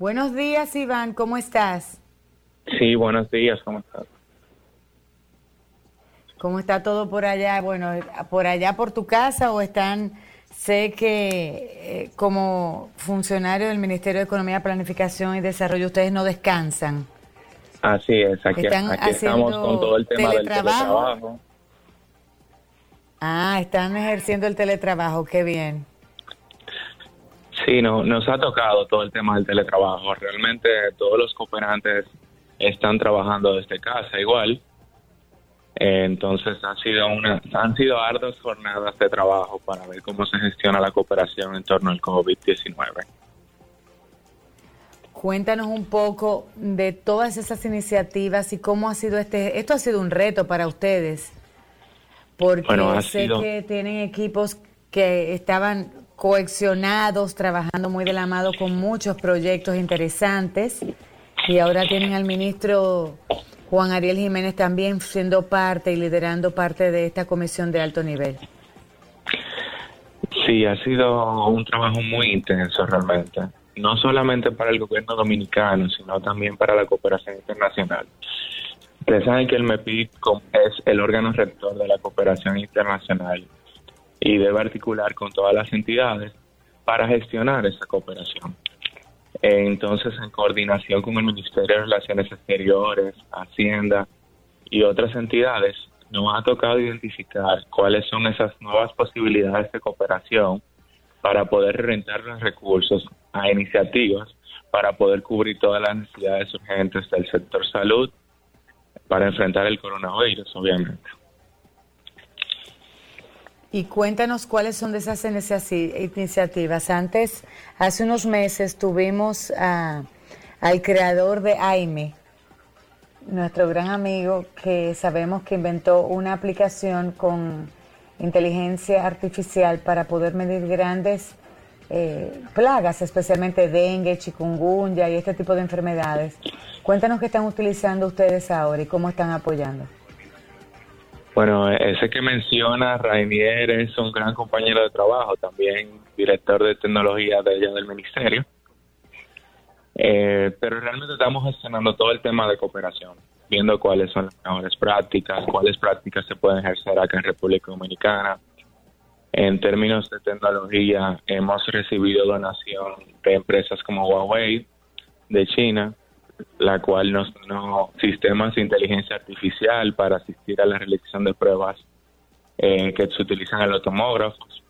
Buenos días, Iván, ¿cómo estás? Sí, buenos días, ¿cómo estás? ¿Cómo está todo por allá? Bueno, por allá por tu casa o están, sé que eh, como funcionario del Ministerio de Economía, Planificación y Desarrollo ustedes no descansan. Así es, aquí, estamos con todo el tema del teletrabajo. Ah, están ejerciendo el teletrabajo, qué bien. Sí, no, nos ha tocado todo el tema del teletrabajo. Realmente todos los cooperantes están trabajando desde casa igual. Entonces ha sido una, han sido arduas jornadas de trabajo para ver cómo se gestiona la cooperación en torno al COVID-19. Cuéntanos un poco de todas esas iniciativas y cómo ha sido este. Esto ha sido un reto para ustedes, porque sé que tienen equipos que estaban coexionados, trabajando muy de la mano con muchos proyectos interesantes. Y ahora tienen al ministro Juan Ariel Jiménez también siendo parte y liderando parte de esta comisión de alto nivel. Sí, ha sido un trabajo muy intenso realmente, no solamente para el gobierno dominicano, sino también para la cooperación internacional. Ustedes saben que el MEPIC es el órgano rector de la cooperación internacional y debe articular con todas las entidades para gestionar esa cooperación. Entonces, en coordinación con el Ministerio de Relaciones Exteriores, Hacienda y otras entidades, nos ha tocado identificar cuáles son esas nuevas posibilidades de cooperación para poder rentar los recursos a iniciativas para poder cubrir todas las necesidades urgentes del sector salud para enfrentar el coronavirus, obviamente. Y cuéntanos cuáles son de esas iniciativas. Antes, hace unos meses, tuvimos al creador de AIME, nuestro gran amigo, que sabemos que inventó una aplicación con inteligencia artificial para poder medir grandes eh, plagas, especialmente dengue, chikungunya y este tipo de enfermedades. Cuéntanos qué están utilizando ustedes ahora y cómo están apoyando. Bueno, ese que menciona, Rainier, es un gran compañero de trabajo, también director de tecnología de allá del ministerio. Eh, pero realmente estamos gestionando todo el tema de cooperación, viendo cuáles son las mejores prácticas, cuáles prácticas se pueden ejercer acá en República Dominicana. En términos de tecnología, hemos recibido donación de empresas como Huawei de China, la cual nos no sistemas de inteligencia artificial para asistir a la realización de pruebas eh, que se utilizan en los tomógrafos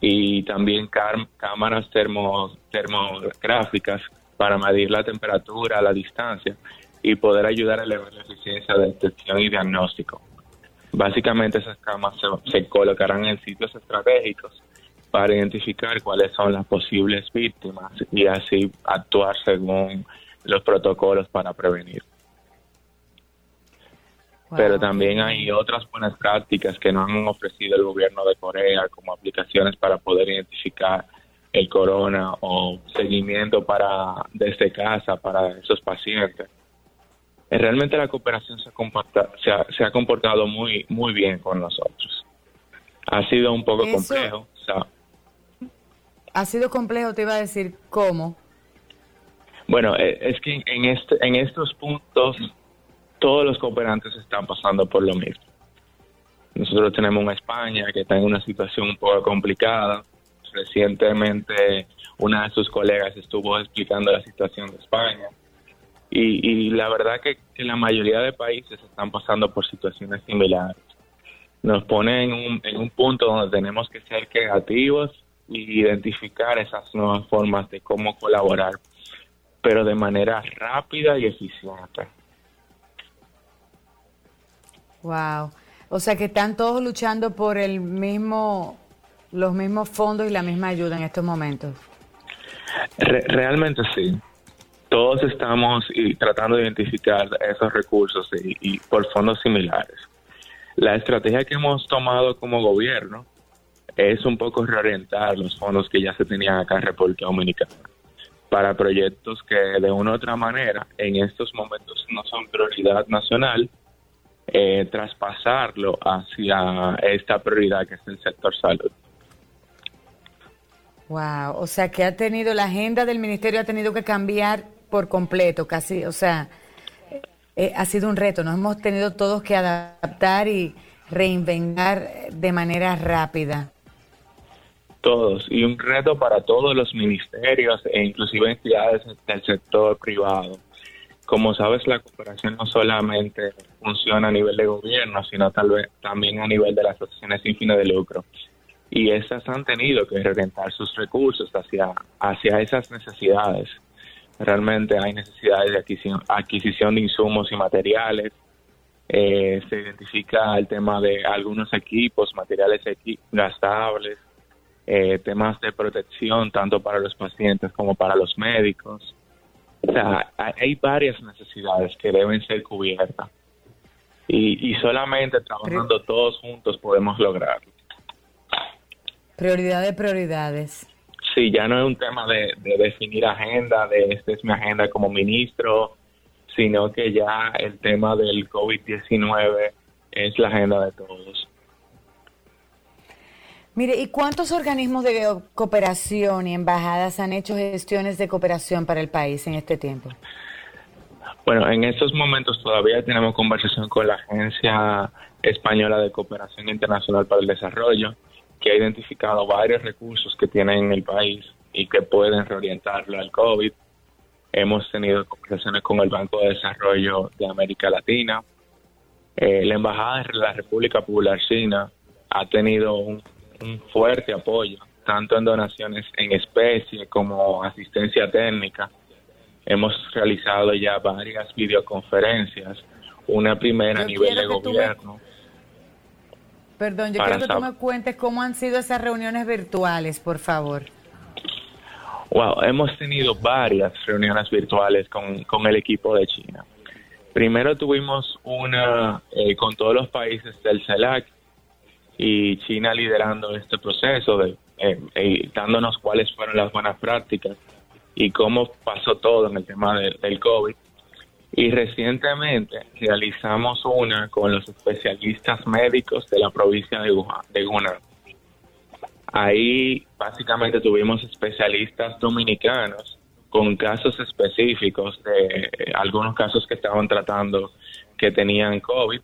y también cámaras termo, termográficas para medir la temperatura, la distancia y poder ayudar a elevar la eficiencia de detección y diagnóstico. Básicamente esas se, se colocarán en sitios estratégicos para identificar cuáles son las posibles víctimas y así actuar según los protocolos para prevenir. Pero también hay otras buenas prácticas que nos han ofrecido el gobierno de Corea, como aplicaciones para poder identificar el corona o seguimiento para desde casa para esos pacientes. Eh, realmente la cooperación se, se, ha, se ha comportado muy muy bien con nosotros. Ha sido un poco complejo. ha sido complejo, te iba a decir, ¿cómo? Bueno, eh, es que en, este, en estos puntos todos los cooperantes están pasando por lo mismo. Nosotros tenemos una España que está en una situación un poco complicada. Recientemente una de sus colegas estuvo explicando la situación de España. Y, la verdad que, que, la mayoría de países están pasando por situaciones similares. Nos pone en un, en un punto donde tenemos que ser creativos y identificar esas nuevas formas de cómo colaborar pero de manera rápida y eficiente. Wow. O sea que están todos luchando por el mismo, los mismos fondos y la misma ayuda en estos momentos. realmente sí. Todos estamos tratando de identificar esos recursos y por fondos similares. La estrategia que hemos tomado como gobierno es un poco reorientar los fondos que ya se tenían acá en República Dominicana para proyectos que de una u otra manera en estos momentos no son prioridad nacional, eh, traspasarlo hacia esta prioridad que es el sector salud. Wow, o sea que ha tenido la agenda del ministerio ha tenido que cambiar por completo, casi, o sea, eh, ha sido un reto, nos hemos tenido todos que adaptar y reinventar de manera rápida. Todos, y un reto para todos los ministerios e inclusive entidades del sector privado. Como sabes, la cooperación no solamente funciona a nivel de gobierno, sino tal vez también a nivel de las asociaciones sin fines de lucro y esas han tenido que reorientar sus recursos hacia, hacia esas necesidades. Realmente hay necesidades de adquisición, adquisición de insumos y materiales. Eh, se identifica el tema de algunos equipos, materiales gastables, eh, temas de protección tanto para los pacientes como para los médicos. O sea, hay varias necesidades que deben ser cubiertas. Y, y solamente trabajando todos juntos podemos lograrlo. Prioridad de prioridades. Sí, ya no es un tema de, definir agenda, de esta es mi agenda como ministro, sino que ya el tema del COVID-19 es la agenda de todos. Mire, ¿y cuántos organismos de cooperación y embajadas han hecho gestiones de cooperación para el país en este tiempo? Bueno, en estos momentos todavía tenemos conversación con la Agencia Española de Cooperación Internacional para el Desarrollo que ha identificado varios recursos que tienen en el país y que pueden reorientarlo al COVID. Hemos tenido conversaciones con el Banco de Desarrollo de América Latina. Eh, la Embajada de la República Popular China ha tenido un, fuerte apoyo, tanto en donaciones en especie como asistencia técnica. Hemos realizado ya varias videoconferencias, una primera a nivel de gobierno. Perdón, yo quiero que tú me cuentes cómo han sido esas reuniones virtuales, por favor. Wow, hemos tenido varias reuniones virtuales con, con el equipo de China. Primero tuvimos una eh, con todos los países del CELAC y China liderando este proceso, de, eh, eh, dándonos cuáles fueron las buenas prácticas y cómo pasó todo en el tema del COVID. Y recientemente realizamos una con los especialistas médicos de la provincia de, Wuhan, Ahí básicamente tuvimos especialistas dominicanos con casos específicos de algunos casos que estaban tratando que tenían COVID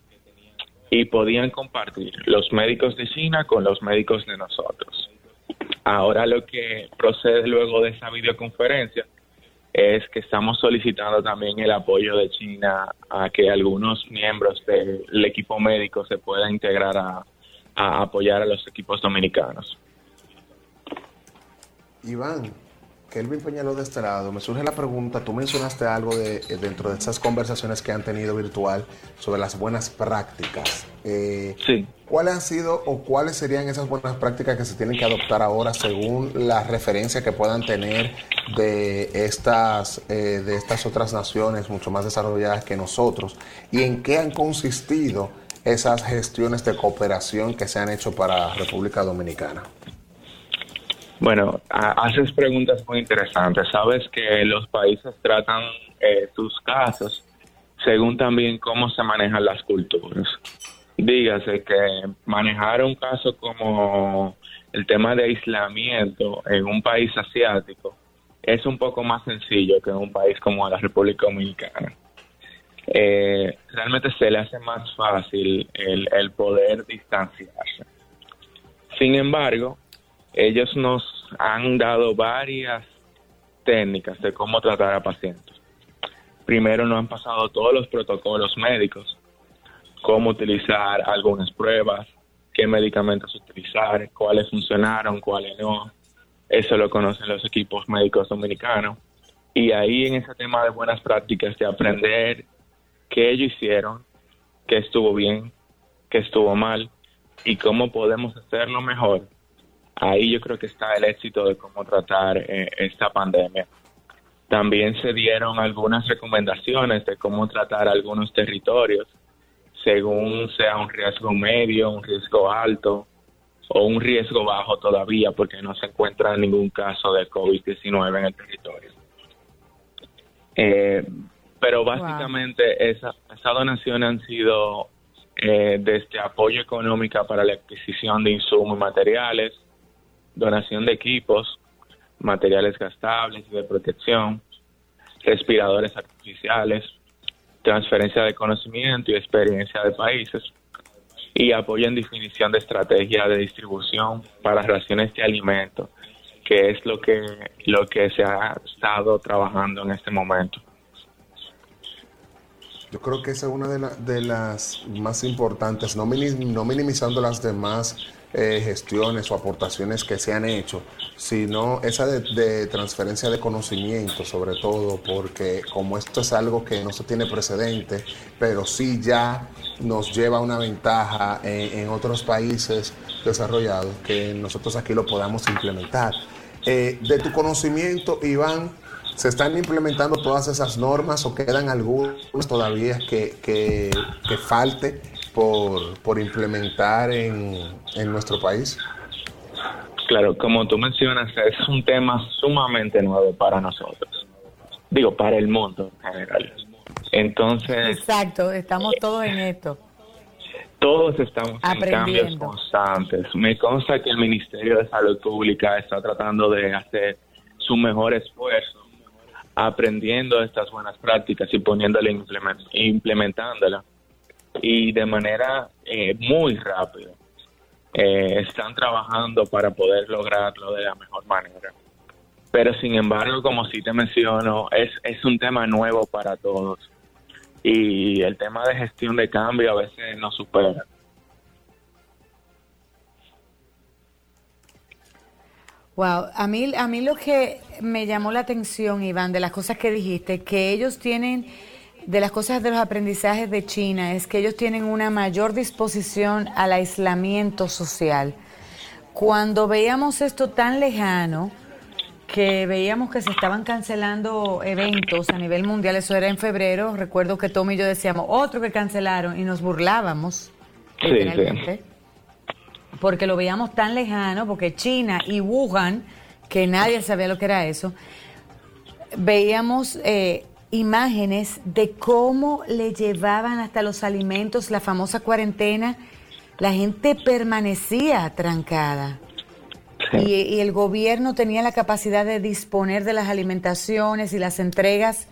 y podían compartir los médicos de China con los médicos de nosotros. Ahora lo que procede luego de esa videoconferencia es que estamos solicitando también el apoyo de China a que algunos miembros del equipo médico se puedan integrar a, apoyar a los equipos dominicanos. Iván, Kelvin Peñalo de este lado, me surge la pregunta, tú mencionaste algo de, dentro de esas conversaciones que han tenido virtual sobre las buenas prácticas. Eh, sí. ¿Cuáles han sido o cuáles serían esas buenas prácticas que se tienen que adoptar ahora según la referencia que puedan tener de estas, eh, de estas otras naciones mucho más desarrolladas que nosotros? ¿Y en qué han consistido esas gestiones de cooperación que se han hecho para República Dominicana? Bueno, haces preguntas muy interesantes. Sabes que los países tratan eh, sus casos según también cómo se manejan las culturas. Dígase que manejar un caso como el tema de aislamiento en un país asiático es un poco más sencillo que en un país como la República Dominicana. Eh, realmente se le hace más fácil el, el poder distanciarse. Sin embargo, ellos nos han dado varias técnicas de cómo tratar a pacientes. Primero nos han pasado todos los protocolos médicos cómo utilizar algunas pruebas, qué medicamentos utilizar, cuáles funcionaron, cuáles no. Eso lo conocen los equipos médicos dominicanos. Y ahí en ese tema de buenas prácticas, de aprender qué ellos hicieron, qué estuvo bien, qué estuvo mal y cómo podemos hacerlo mejor, ahí yo creo que está el éxito de cómo tratar eh, esta pandemia. También se dieron algunas recomendaciones de cómo tratar algunos territorios según sea un riesgo medio, un riesgo alto o un riesgo bajo todavía porque no se encuentra ningún caso de COVID-19 en el territorio. Eh, pero básicamente esa, esas donaciones han sido eh, desde apoyo económico para la adquisición de insumos y materiales, donación de equipos, materiales gastables de protección, respiradores artificiales, transferencia de conocimiento y experiencia de países y apoyo en definición de estrategia de distribución para raciones de alimentos, que es lo que, lo que se ha estado trabajando en este momento. Yo creo que esa es una de, de las más importantes, no, no minimizando las demás eh, gestiones o aportaciones que se han hecho, sino esa de, transferencia de conocimiento, sobre todo, porque como esto es algo que no se tiene precedente, pero sí ya nos lleva una ventaja en, otros países desarrollados, que nosotros aquí lo podamos implementar. Eh, de tu conocimiento, Iván, ¿Se están implementando todas esas normas o quedan algunas todavía que, que, falte por, por implementar en, en nuestro país? Claro, como tú mencionas, es un tema sumamente nuevo para nosotros. Digo, para el mundo en general. Entonces. Exacto, estamos todos en esto. Todos estamos en cambios constantes. Me consta que el Ministerio de Salud Pública está tratando de hacer su mejor esfuerzo aprendiendo estas buenas prácticas y poniéndola, implementándola. Y de manera eh, muy rápida. Eh, están trabajando para poder lograrlo de la mejor manera. Pero sin embargo, como sí te menciono, es, es un tema nuevo para todos. Y el tema de gestión de cambio a veces nos supera. Wow, a mí, a mí lo que me llamó la atención, Iván, de las cosas que dijiste, que ellos tienen, de las cosas de los aprendizajes de China, es que ellos tienen una mayor disposición al aislamiento social. Cuando veíamos esto tan lejano, que veíamos que se estaban cancelando eventos a nivel mundial, eso era en febrero, recuerdo que Tom y yo decíamos, otro que cancelaron y nos burlábamos. Sí, sí porque lo veíamos tan lejano, porque China y Wuhan, que nadie sabía lo que era eso, veíamos eh, imágenes de cómo le llevaban hasta los alimentos la famosa cuarentena. La gente permanecía trancada. Y, el gobierno tenía la capacidad de disponer de las alimentaciones y las entregas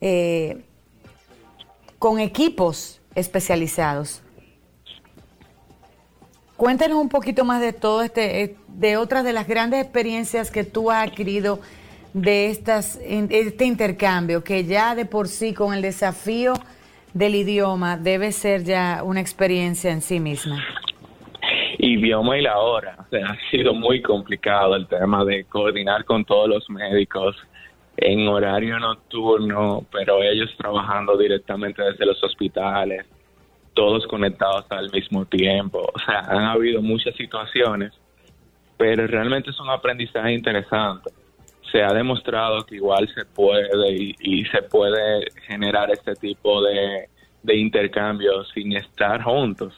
eh, con equipos especializados. Cuéntanos un poquito más de todo este, eh, de otras de las grandes experiencias que tú has adquirido de estas, este intercambio, que ya de por sí con el desafío del idioma debe ser ya una experiencia en sí misma. Idioma y la hora, ha sido muy complicado el tema de coordinar con todos los médicos en horario nocturno, pero ellos trabajando directamente desde los hospitales todos conectados al mismo tiempo. O sea, han habido muchas situaciones, pero realmente es un aprendizaje interesante. Se ha demostrado que igual se puede y, se puede generar este tipo de, de sin estar juntos.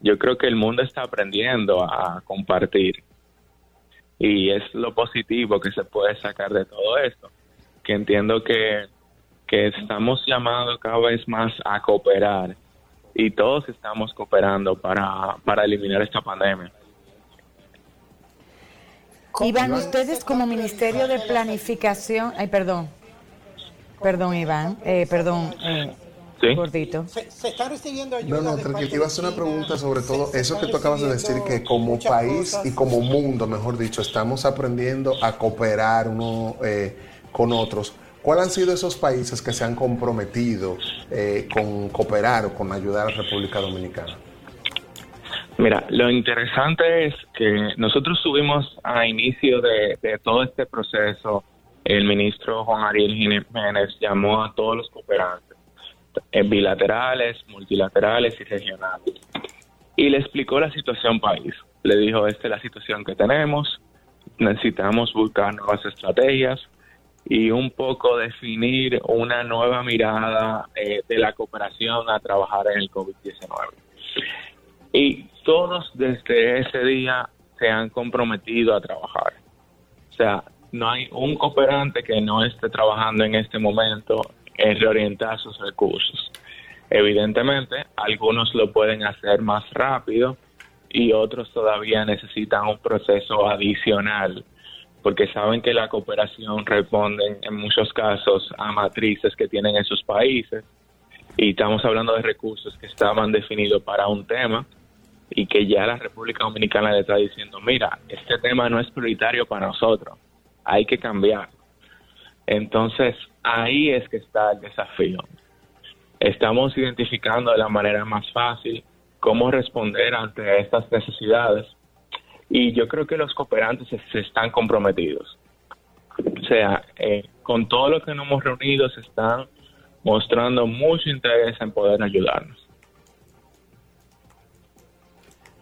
Yo creo que el mundo está aprendiendo a compartir y es lo positivo que se puede sacar de todo esto, que entiendo que, que estamos llamados cada vez más a cooperar y todos estamos cooperando para, para eliminar esta pandemia. Iván, ustedes como Ministerio de Planificación, ay, perdón, perdón, Iván, eh, perdón, eh, Gordito. Se, está recibiendo ayuda. No, no, tranquilo. Iba a hacer una pregunta sobre todo eso que tú acabas de decir, que como país y como mundo, mejor dicho, estamos aprendiendo a cooperar uno eh, con otros. ¿Cuáles han sido esos países que se han comprometido eh, con cooperar o con ayudar a la República Dominicana? Mira, lo interesante es que nosotros tuvimos a inicio de, todo este proceso, el ministro Juan Ariel Jiménez llamó a todos los cooperantes, eh, bilaterales, multilaterales y regionales, y le explicó la situación país. Le dijo, esta es la situación que tenemos, necesitamos buscar nuevas estrategias, y un poco definir una nueva mirada eh, de la cooperación a trabajar en el COVID-19. Y todos desde ese día se han comprometido a trabajar. O sea, no hay un cooperante que no esté trabajando en este momento en reorientar sus recursos. Evidentemente, algunos lo pueden hacer más rápido y otros todavía necesitan un proceso adicional porque saben que la cooperación responde en muchos casos a matrices que tienen esos países y estamos hablando de recursos que estaban definidos para un tema y que ya la República Dominicana le está diciendo, mira, este tema no es prioritario para nosotros, hay que cambiar. Entonces, ahí es que está el desafío. Estamos identificando de la manera más fácil cómo responder ante estas necesidades y yo creo que los cooperantes se, están comprometidos. O sea, eh, con todo lo que nos hemos reunido se están mostrando mucho interés en poder ayudarnos.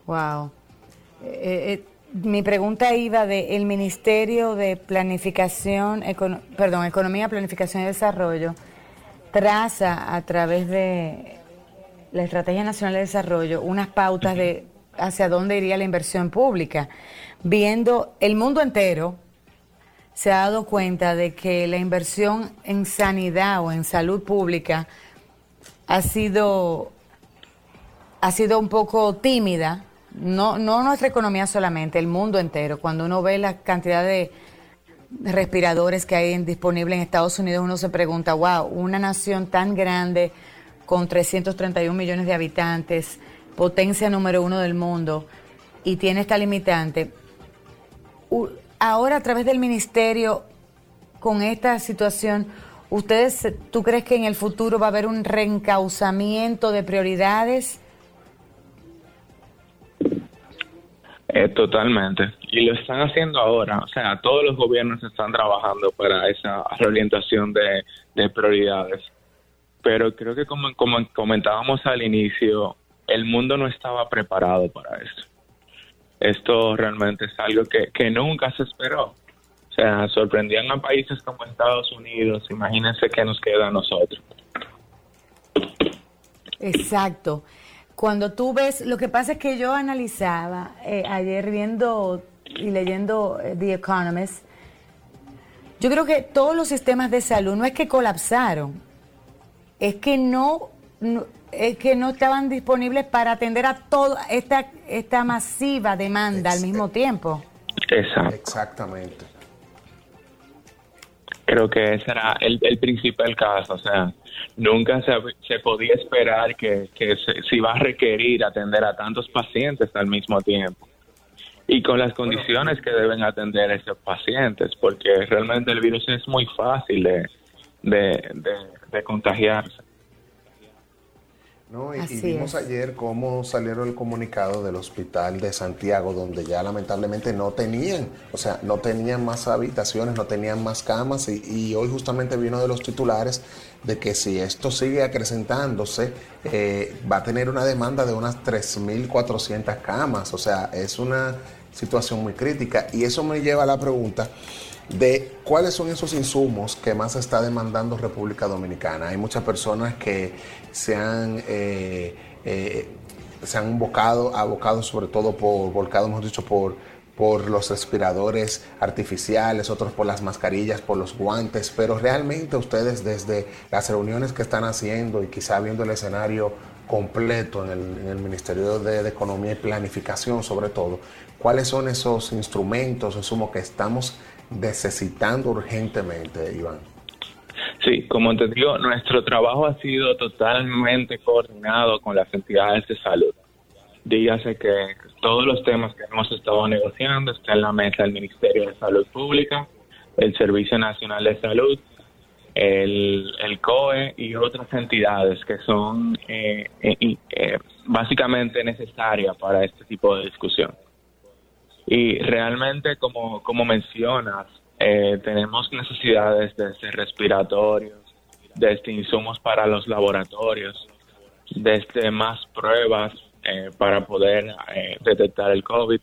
Wow. Eh, eh, mi pregunta iba de el Ministerio de Planificación, perdón, Economía, Planificación y Desarrollo traza a través de la Estrategia Nacional de Desarrollo unas pautas de hacia dónde iría la inversión pública, viendo el mundo entero se ha dado cuenta de que la inversión en sanidad o en salud pública ha sido ha sido un poco tímida no, no nuestra economía solamente, el mundo entero. Cuando uno ve la cantidad de respiradores que hay disponibles en Estados Unidos, uno se pregunta, wow, una nación tan grande, con 331 millones de habitantes, potencia número uno del mundo, y tiene esta limitante. Ahora, a través del ministerio, con esta situación, ¿ustedes, tú crees que en el futuro va a haber un reencauzamiento de prioridades? Eh, totalmente. Y lo están haciendo ahora. O sea, todos los gobiernos están trabajando para esa reorientación de, prioridades. Pero creo que como, como comentábamos al inicio, el mundo no estaba preparado para esto. Esto realmente es algo que, que nunca se esperó. O sea, sorprendían a países como Estados Unidos. Imagínense qué nos queda a nosotros. Exacto. Cuando tú ves, lo que pasa es que yo analizaba eh, ayer viendo y leyendo eh, The Economist, yo creo que todos los sistemas de salud no es que colapsaron, es que no, es que no estaban disponibles para atender a toda esta, esta masiva demanda al mismo tiempo. Exacto. Exactamente. Creo que ese era el, el principal caso, o sea, nunca se, se podía esperar que, se, iba a requerir atender a tantos pacientes al mismo tiempo y con las condiciones que deben atender esos pacientes, porque realmente el virus es muy fácil de, de contagiarse. No, y, vimos ayer cómo salieron el comunicado del hospital de Santiago, donde ya lamentablemente no tenían, o sea, no tenían más habitaciones, no tenían más camas, y, hoy justamente vino de los titulares de que si esto sigue acrecentándose, eh, va a tener una demanda de unas 3.400 camas, o sea, es una situación muy crítica, y eso me lleva a la pregunta de cuáles son esos insumos que más está demandando República Dominicana. Hay muchas personas que se han, eh, eh, se han abocado, abocado sobre todo por, volcado, hemos dicho, por, por los respiradores artificiales, otros por las mascarillas, por los guantes, pero realmente ustedes desde las reuniones que están haciendo y quizá viendo el escenario completo en el, Ministerio de, de, Economía y Planificación sobre todo, ¿cuáles son esos instrumentos, insumos que estamos necesitando urgentemente, Iván? Sí, como te digo, nuestro trabajo ha sido totalmente coordinado con las entidades de salud. Dígase que todos los temas que hemos estado negociando están en la mesa del Ministerio de Salud Pública, el Servicio Nacional de Salud, el, COE y otras entidades que son eh, eh, eh, básicamente necesarias para este tipo de discusión. Y realmente, como, como mencionas, eh, tenemos necesidades desde respiratorios, desde insumos para los laboratorios, desde más pruebas eh, para poder eh, detectar el COVID,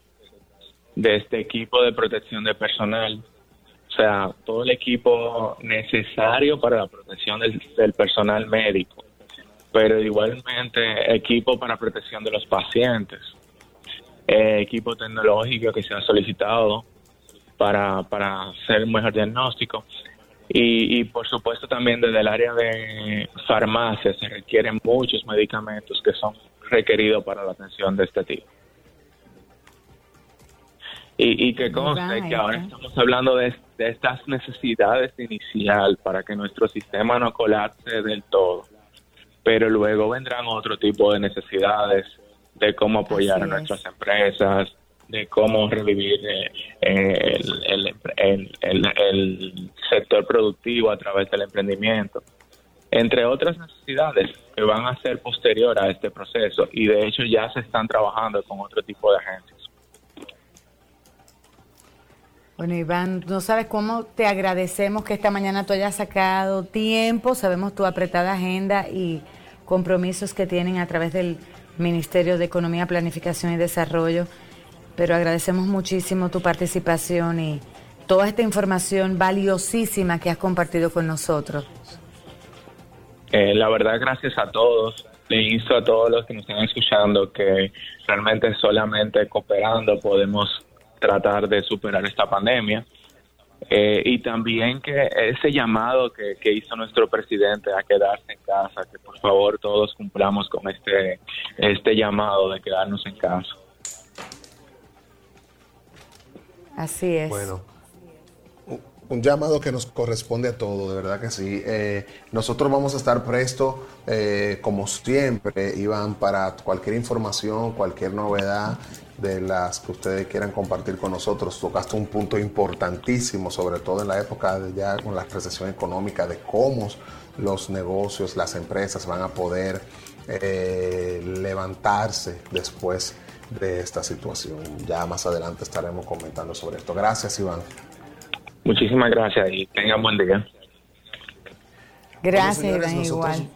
desde equipo de protección de personal, o sea, todo el equipo necesario para la protección del personal médico, pero igualmente equipo para protección de los pacientes eh, equipo tecnológico que se ha solicitado para, para hacer un mejor diagnóstico. Y, por supuesto también desde el área de farmacia se requieren muchos medicamentos que son requeridos para la atención de este tipo. Y, y que conste que ahora estamos hablando de, de estas necesidades inicial para que nuestro sistema no colapse del todo. Pero luego vendrán otro tipo de necesidades de cómo apoyar a nuestras empresas, de cómo revivir eh, el, el, el, sector productivo a través del emprendimiento, entre otras necesidades que van a ser posterior a este proceso y de hecho ya se están trabajando con otro tipo de agencias. Bueno, Iván, no sabes cómo te agradecemos que esta mañana tú hayas sacado tiempo, sabemos tu apretada agenda y compromisos que tienen a través del Ministerio de Economía, Planificación y Desarrollo pero agradecemos muchísimo tu participación y toda esta información valiosísima que has compartido con nosotros. Eh, la verdad, gracias a todos. Le insto a todos los que nos están escuchando que realmente solamente cooperando podemos tratar de superar esta pandemia. Eh, y también que ese llamado que, que, hizo nuestro presidente a quedarse en casa, que por favor todos cumplamos con este, este llamado de quedarnos en casa. Así es. Bueno, un llamado que nos corresponde a todos, de verdad que sí. Eh, nosotros vamos a estar prestos, eh, como siempre, Iván, para cualquier información, cualquier novedad de las que ustedes quieran compartir con nosotros. Tocaste un punto importantísimo, sobre todo en la época de ya con la recesión económica, de cómo los negocios, las empresas van a poder eh, levantarse después de esta situación. Ya más adelante estaremos comentando sobre esto. Gracias, Iván. Muchísimas gracias y tengan buen día. Gracias, Iván, igual.